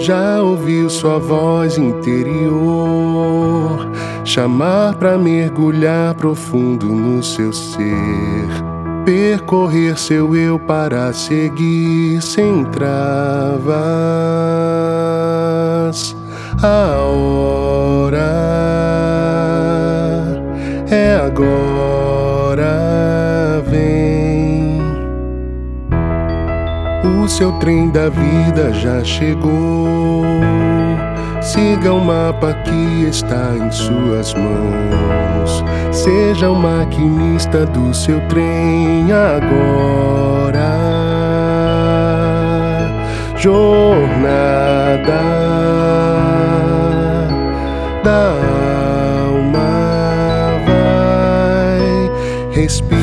Já ouviu sua voz interior chamar para mergulhar profundo no seu ser, percorrer seu eu para seguir sem travas. A hora é agora, seu trem da vida já chegou. Siga o mapa que está em suas mãos. Seja o maquinista do seu trem agora. Jornada da alma vai respira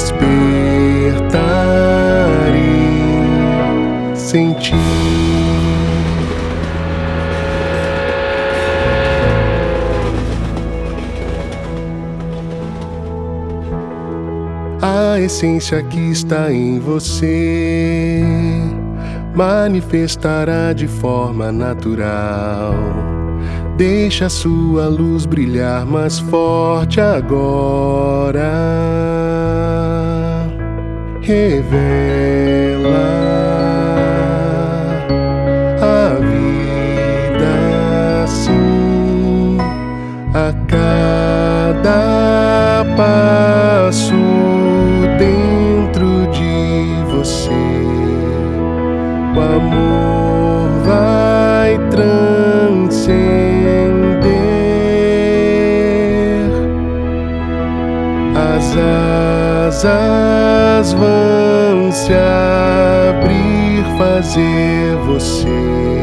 despertar e sentir. A essência que está em você manifestará de forma natural. Deixa sua luz brilhar mais forte agora. Revela asas vão se abrir, fazer você